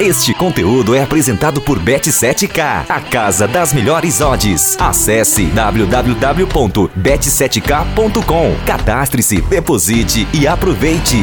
Este conteúdo é apresentado por Bet7k, a casa das melhores odds. Acesse www.bet7k.com. Cadastre-se, deposite e aproveite.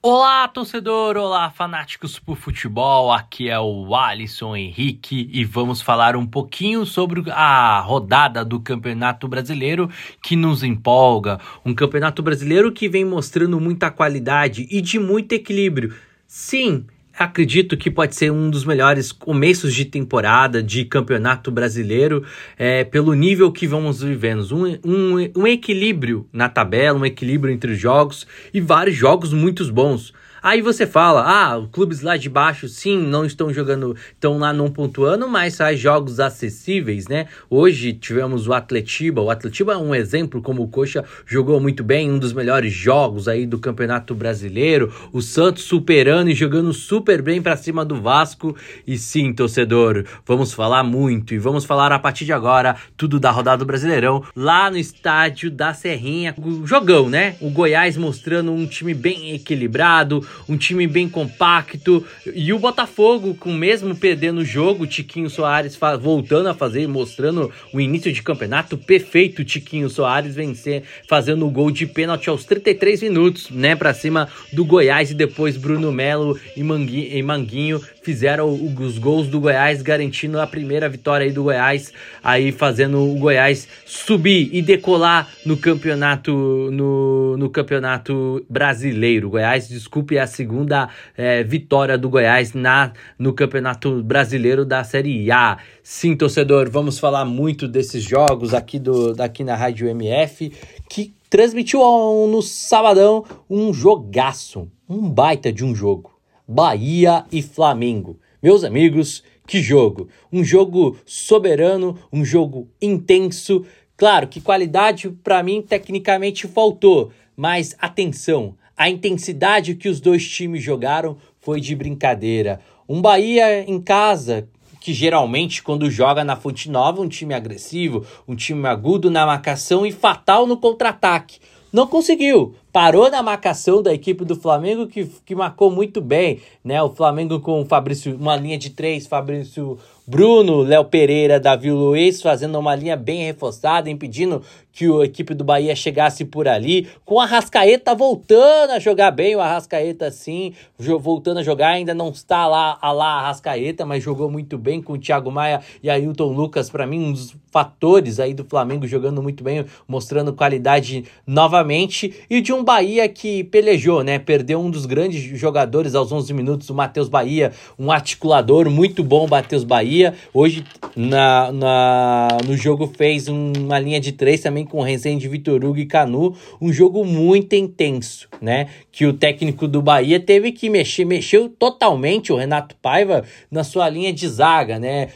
Olá, torcedor! Olá, fanáticos por futebol! Aqui é o Alisson Henrique e vamos falar um pouquinho sobre a rodada do Campeonato Brasileiro que nos empolga. Um Campeonato Brasileiro que vem mostrando muita qualidade e de muito equilíbrio. Sim, acredito que pode ser um dos melhores começos de temporada de campeonato brasileiro, é, pelo nível que vamos vivendo. Um, um, um equilíbrio na tabela, um equilíbrio entre os jogos e vários jogos muito bons. Aí você fala, ah, clubes lá de baixo sim, não estão jogando, estão lá não pontuando, mas faz jogos acessíveis, né? Hoje tivemos o Atletiba, o Atletiba é um exemplo como o Coxa jogou muito bem, um dos melhores jogos aí do Campeonato Brasileiro, o Santos superando e jogando super bem para cima do Vasco. E sim, torcedor, vamos falar muito e vamos falar a partir de agora tudo da rodada do Brasileirão lá no estádio da Serrinha, o jogão, né? O Goiás mostrando um time bem equilibrado, um time bem compacto. E o Botafogo, com mesmo perdendo o jogo, Tiquinho Soares voltando a fazer, mostrando o início de campeonato perfeito. Tiquinho Soares vencer, fazendo o gol de pênalti aos 33 minutos, né, para cima do Goiás. E depois Bruno Melo e Manguinho fizeram os gols do Goiás, garantindo a primeira vitória aí do Goiás, aí fazendo o Goiás subir e decolar no campeonato no, no campeonato brasileiro. Goiás, desculpe, a segunda é, vitória do Goiás na no campeonato brasileiro da Série A. Sim, torcedor, vamos falar muito desses jogos aqui do daqui na Rádio MF que transmitiu no sabadão um jogaço, um baita de um jogo. Bahia e Flamengo. Meus amigos, que jogo! Um jogo soberano, um jogo intenso. Claro que qualidade para mim tecnicamente faltou, mas atenção, a intensidade que os dois times jogaram foi de brincadeira. Um Bahia em casa, que geralmente quando joga na Fonte Nova, um time agressivo, um time agudo na marcação e fatal no contra-ataque. Não conseguiu parou na marcação da equipe do Flamengo, que, que marcou muito bem, né? O Flamengo com o Fabrício, uma linha de três, Fabrício Bruno, Léo Pereira, Davi Luiz, fazendo uma linha bem reforçada, impedindo que a equipe do Bahia chegasse por ali, com a Arrascaeta voltando a jogar bem, o Arrascaeta sim, voltando a jogar, ainda não está lá a lá Arrascaeta, mas jogou muito bem com o Thiago Maia e Ailton Lucas, para mim dos fatores aí do Flamengo jogando muito bem, mostrando qualidade novamente, e de um um Bahia que pelejou, né? Perdeu um dos grandes jogadores aos 11 minutos, o Matheus Bahia, um articulador muito bom, Matheus Bahia. Hoje na, na, no jogo fez uma linha de três também com Rezende, Vitor Hugo e Canu. Um jogo muito intenso, né? Que o técnico do Bahia teve que mexer, mexeu totalmente o Renato Paiva na sua linha de zaga, né?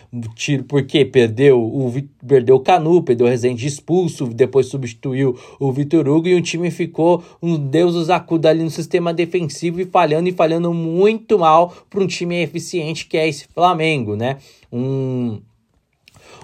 Porque perdeu o, perdeu o Canu, perdeu o Rezende expulso, depois substituiu o Vitor Hugo e o time ficou um Deus os acuda ali no sistema defensivo e falhando e falhando muito mal para um time eficiente que é esse Flamengo, né? Um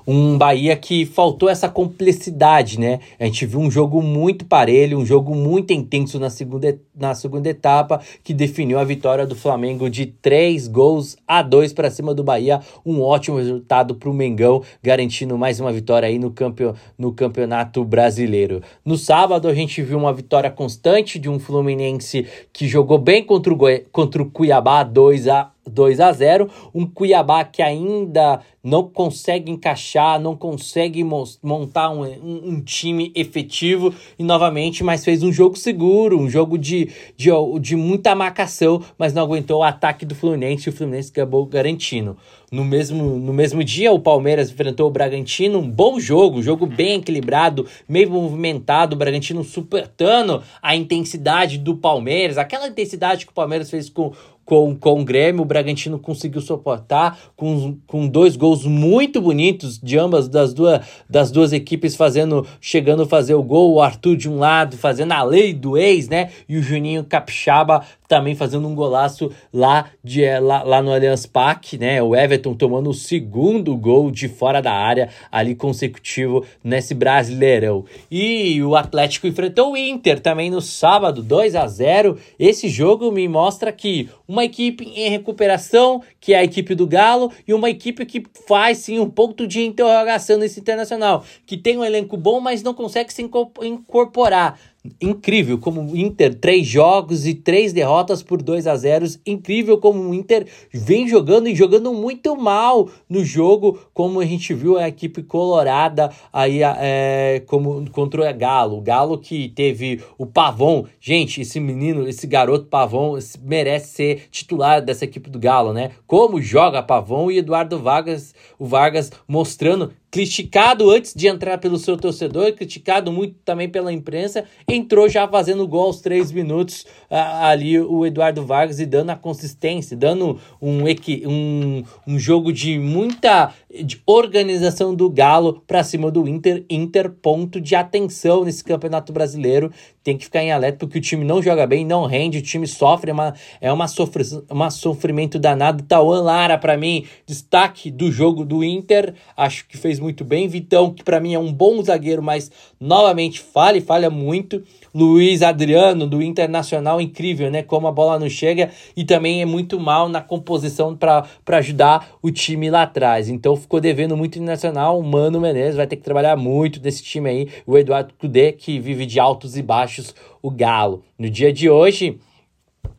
um Bahia que faltou essa complexidade, né? A gente viu um jogo muito parelho, um jogo muito intenso na segunda, na segunda etapa, que definiu a vitória do Flamengo de 3 gols a 2 para cima do Bahia. Um ótimo resultado para o Mengão, garantindo mais uma vitória aí no, campeon, no Campeonato Brasileiro. No sábado, a gente viu uma vitória constante de um Fluminense que jogou bem contra o, Goi contra o Cuiabá 2 a 2 a 0 um Cuiabá que ainda não consegue encaixar, não consegue montar um, um, um, time efetivo e novamente, mas fez um jogo seguro, um jogo de, de, de muita marcação, mas não aguentou o ataque do Fluminense e o Fluminense acabou garantindo. No mesmo, no mesmo dia, o Palmeiras enfrentou o Bragantino, um bom jogo, jogo bem equilibrado, meio movimentado, o Bragantino superando a intensidade do Palmeiras, aquela intensidade que o Palmeiras fez com com, com o Grêmio, o Bragantino conseguiu suportar com, com dois gols muito bonitos de ambas das duas, das duas equipes fazendo chegando a fazer o gol, o Arthur de um lado fazendo a lei do ex, né? E o Juninho Capixaba também fazendo um golaço lá, de, eh, lá, lá no Allianz Parque, né? O Everton tomando o segundo gol de fora da área ali consecutivo nesse Brasileirão. E o Atlético enfrentou o Inter também no sábado, 2 a 0. Esse jogo me mostra que uma uma equipe em recuperação, que é a equipe do Galo, e uma equipe que faz sim um ponto de interrogação nesse internacional, que tem um elenco bom, mas não consegue se incorporar incrível como o Inter, três jogos e três derrotas por 2 a 0 incrível como o Inter vem jogando e jogando muito mal no jogo, como a gente viu a equipe colorada aí é, como contra o Galo, o Galo que teve o Pavon, gente, esse menino, esse garoto Pavon merece ser titular dessa equipe do Galo, né? Como joga Pavon e Eduardo Vargas, o Vargas mostrando criticado antes de entrar pelo seu torcedor, criticado muito também pela imprensa, entrou já fazendo gol aos três minutos ali o Eduardo Vargas e dando a consistência, dando um, um, um jogo de muita de organização do Galo para cima do Inter. Inter, ponto de atenção nesse campeonato brasileiro. Tem que ficar em alerta porque o time não joga bem, não rende, o time sofre, é uma, é uma, sofre, uma sofrimento danado. Tauan Lara, para mim, destaque do jogo do Inter, acho que fez muito bem. Vitão, que para mim é um bom zagueiro, mas novamente falha e falha muito. Luiz Adriano, do Internacional, incrível, né? Como a bola não chega e também é muito mal na composição para ajudar o time lá atrás. Então ficou devendo muito Internacional. O Mano Menezes vai ter que trabalhar muito desse time aí. O Eduardo Cudê, que vive de altos e baixos, o Galo. No dia de hoje,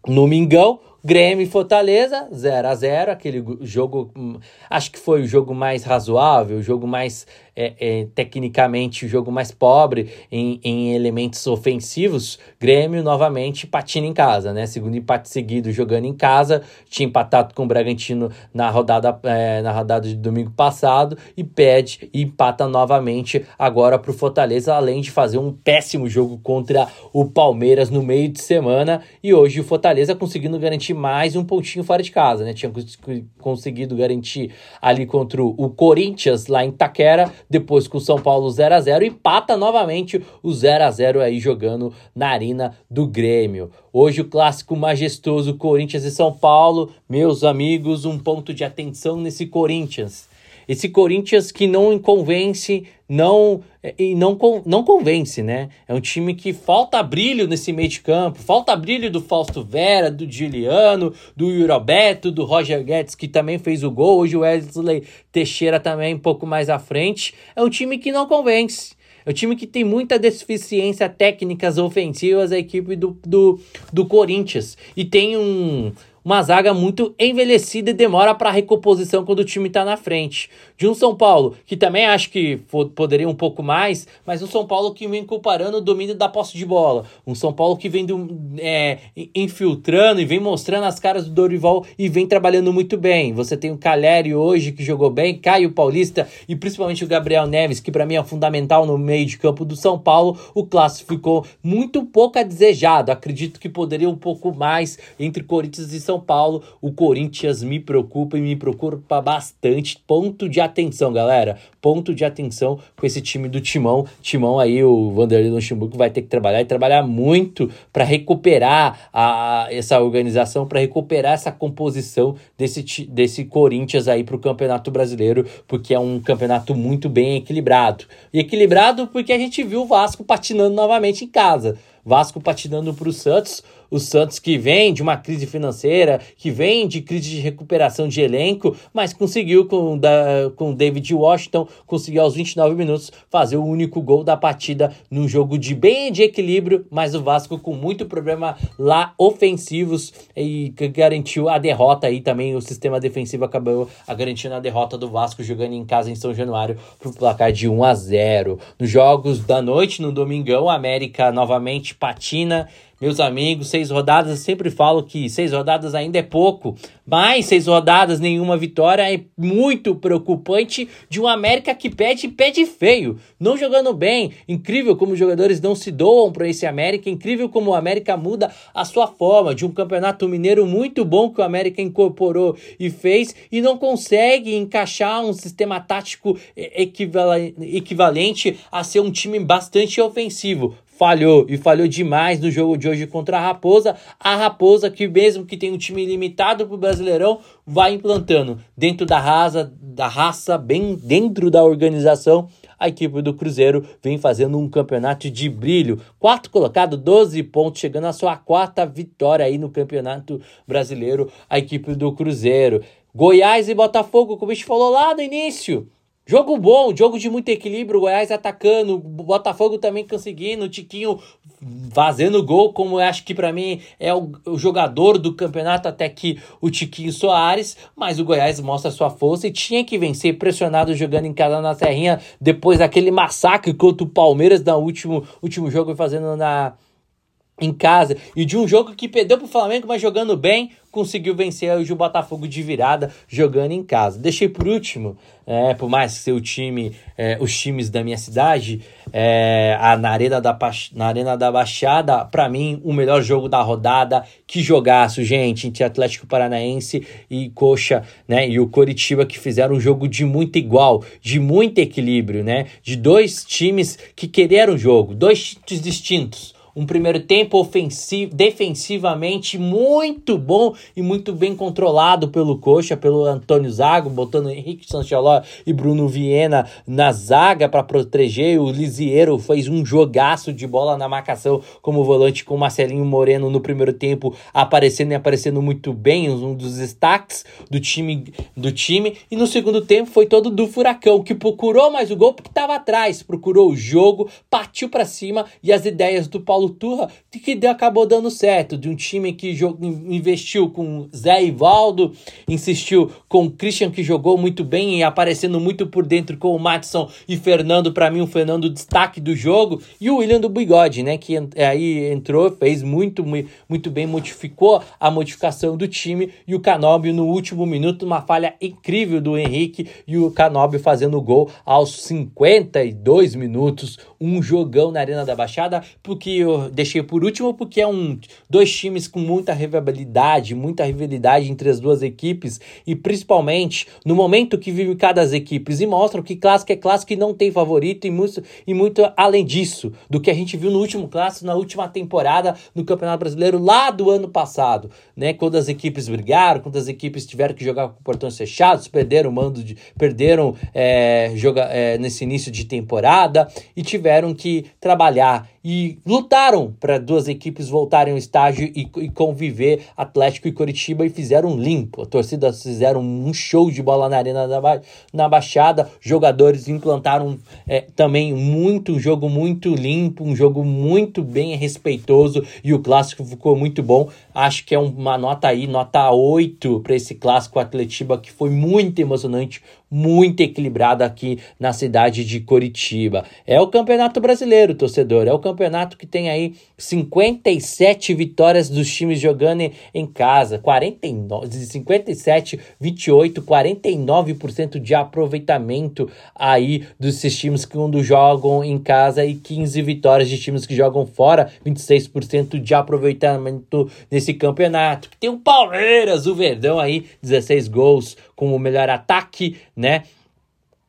no Mingão, Grêmio e Fortaleza, 0 a 0 aquele jogo, hum, acho que foi o jogo mais razoável, o jogo mais é, é, tecnicamente o jogo mais pobre em, em elementos ofensivos, Grêmio novamente patina em casa, né? Segundo empate seguido jogando em casa, tinha empatado com o Bragantino na rodada, é, na rodada de domingo passado e pede e empata novamente agora para o Fortaleza, além de fazer um péssimo jogo contra o Palmeiras no meio de semana. E hoje o Fortaleza conseguindo garantir mais um pontinho fora de casa, né? Tinha conseguido garantir ali contra o Corinthians lá em Taquera depois com o São Paulo 0 a 0 empata novamente o 0 a 0 aí jogando na arena do Grêmio. Hoje o clássico majestoso Corinthians e São Paulo, meus amigos, um ponto de atenção nesse Corinthians. Esse Corinthians que não convence, não e não, não convence, né? É um time que falta brilho nesse meio de campo, falta brilho do Fausto Vera, do Juliano, do Roberto, do Roger Guedes, que também fez o gol. Hoje o Wesley Teixeira também um pouco mais à frente. É um time que não convence. É um time que tem muita deficiência técnicas ofensivas, a equipe do, do, do Corinthians. E tem um uma zaga muito envelhecida e demora para recomposição quando o time está na frente. De um São Paulo, que também acho que poderia um pouco mais, mas um São Paulo que vem comparando o domínio da posse de bola. Um São Paulo que vem do, é, infiltrando e vem mostrando as caras do Dorival e vem trabalhando muito bem. Você tem o Caleri hoje que jogou bem, Caio Paulista e principalmente o Gabriel Neves, que para mim é fundamental no meio de campo do São Paulo. O clássico ficou muito pouco a desejado. Acredito que poderia um pouco mais entre Corinthians e São Paulo. O Corinthians me preocupa e me preocupa bastante. Ponto de atenção, galera. Ponto de atenção com esse time do Timão. Timão aí, o Vanderlei Luxemburgo vai ter que trabalhar e trabalhar muito para recuperar a, essa organização, para recuperar essa composição desse, desse Corinthians aí para o Campeonato Brasileiro, porque é um campeonato muito bem equilibrado. E equilibrado porque a gente viu o Vasco patinando novamente em casa. Vasco patinando para o Santos, o Santos que vem de uma crise financeira, que vem de crise de recuperação de elenco, mas conseguiu com da, com David Washington, conseguiu aos 29 minutos fazer o único gol da partida num jogo de bem de equilíbrio, mas o Vasco com muito problema lá ofensivos e garantiu a derrota aí também, o sistema defensivo acabou garantindo a derrota do Vasco jogando em casa em São Januário pro placar de 1 a 0. Nos jogos da noite, no domingão, a América novamente patina meus amigos, seis rodadas, eu sempre falo que seis rodadas ainda é pouco, mas seis rodadas, nenhuma vitória é muito preocupante de um América que pede pede feio, não jogando bem. Incrível como os jogadores não se doam para esse América, incrível como o América muda a sua forma de um campeonato mineiro muito bom que o América incorporou e fez e não consegue encaixar um sistema tático equivalente a ser um time bastante ofensivo falhou e falhou demais no jogo de hoje contra a Raposa. A Raposa, que mesmo que tem um time limitado para o Brasileirão, vai implantando dentro da raça, da raça, bem dentro da organização. A equipe do Cruzeiro vem fazendo um campeonato de brilho. Quarto colocado, 12 pontos, chegando à sua quarta vitória aí no Campeonato Brasileiro. A equipe do Cruzeiro. Goiás e Botafogo, como a gente falou lá no início. Jogo bom, jogo de muito equilíbrio, Goiás atacando, Botafogo também conseguindo, Tiquinho fazendo gol, como eu acho que para mim é o, o, jogador do campeonato até que o Tiquinho Soares, mas o Goiás mostra sua força e tinha que vencer pressionado jogando em casa na Serrinha depois daquele massacre contra o Palmeiras no último, último jogo fazendo na em casa e de um jogo que perdeu pro Flamengo, mas jogando bem, conseguiu vencer hoje o Botafogo de virada jogando em casa. Deixei por último, é, por mais que seu time, é, os times da minha cidade, é, a, na, Arena da, na Arena da Baixada, para mim, o melhor jogo da rodada. Que jogaço, gente, entre Atlético Paranaense e Coxa, né? E o Coritiba que fizeram um jogo de muito igual, de muito equilíbrio, né? De dois times que quereram o jogo, dois times distintos um primeiro tempo ofensivo, defensivamente muito bom e muito bem controlado pelo Coxa, pelo Antônio Zago, botando Henrique Sancheló e Bruno Viena na zaga para proteger. O Lisieiro fez um jogaço de bola na marcação como volante com Marcelinho Moreno no primeiro tempo aparecendo e aparecendo muito bem, um dos destaques do time do time. E no segundo tempo foi todo do Furacão, que procurou mais o gol porque estava atrás, procurou o jogo, partiu para cima e as ideias do Paulo Paulo Turra, que acabou dando certo, de um time que investiu com Zé Ivaldo, insistiu com o Christian, que jogou muito bem e aparecendo muito por dentro com o Matson e Fernando, para mim, o Fernando destaque do jogo, e o William do Bigode, né, que aí entrou, fez muito, muito bem, modificou a modificação do time, e o Canóbio no último minuto, uma falha incrível do Henrique, e o Canóbio fazendo o gol aos 52 minutos, um jogão na Arena da Baixada, porque eu deixei por último porque é um dois times com muita rivalidade, muita rivalidade entre as duas equipes e principalmente no momento que vive cada as equipes e mostram que clássico é clássico e não tem favorito e muito, e muito além disso do que a gente viu no último clássico, na última temporada no Campeonato Brasileiro lá do ano passado, né, quando as equipes brigaram, quando as equipes tiveram que jogar com portões fechados, perderam o mando de perderam é, joga, é, nesse início de temporada e tiveram tiveram que trabalhar e lutaram para duas equipes voltarem ao estágio e, e, conviver Atlético e Coritiba e fizeram limpo. A torcida fizeram um show de bola na arena da ba na Baixada. Jogadores implantaram é, também muito um jogo muito limpo, um jogo muito bem respeitoso e o clássico ficou muito bom. Acho que é uma nota aí, nota 8 para esse clássico Atletiba que foi muito emocionante, muito equilibrado aqui na cidade de Coritiba. É o Campeonato Brasileiro, torcedor, é o campeonato que tem aí 57 vitórias dos times jogando em casa, 49, 57, 28, 49% de aproveitamento aí desses times que quando jogam em casa e 15 vitórias de times que jogam fora, 26% de aproveitamento nesse campeonato. Tem o Palmeiras, o Verdão aí, 16 gols com o melhor ataque, né?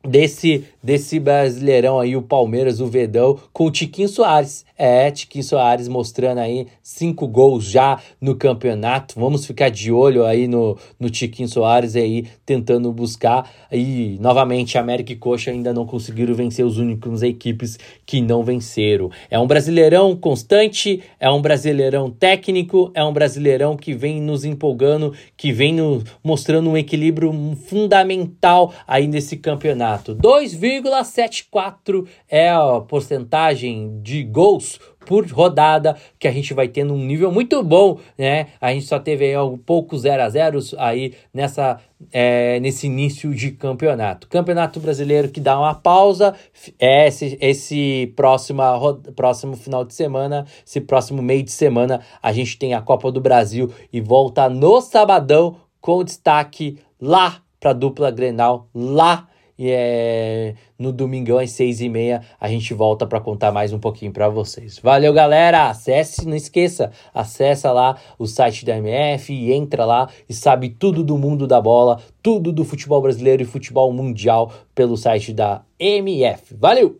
Desse, desse brasileirão aí, o Palmeiras, o Verdão, com o Tiquinho Soares. É, Tiquinho Soares mostrando aí cinco gols já no campeonato. Vamos ficar de olho aí no, no Tiquinho Soares aí, tentando buscar. E novamente, América e Coxa ainda não conseguiram vencer os únicos equipes que não venceram. É um brasileirão constante, é um brasileirão técnico, é um brasileirão que vem nos empolgando, que vem no, mostrando um equilíbrio fundamental aí nesse campeonato campeonato. 2,74 é a porcentagem de gols por rodada que a gente vai tendo um nível muito bom, né? A gente só teve aí um pouco 0 a 0 aí nessa é, nesse início de campeonato. Campeonato Brasileiro que dá uma pausa, é esse, esse próxima, próximo final de semana, esse próximo meio de semana, a gente tem a Copa do Brasil e volta no sabadão com destaque lá para dupla Grenal, lá e é, no domingão às seis e meia a gente volta para contar mais um pouquinho para vocês. Valeu, galera! Acesse, não esqueça, acessa lá o site da MF e entra lá e sabe tudo do mundo da bola, tudo do futebol brasileiro e futebol mundial pelo site da MF. Valeu!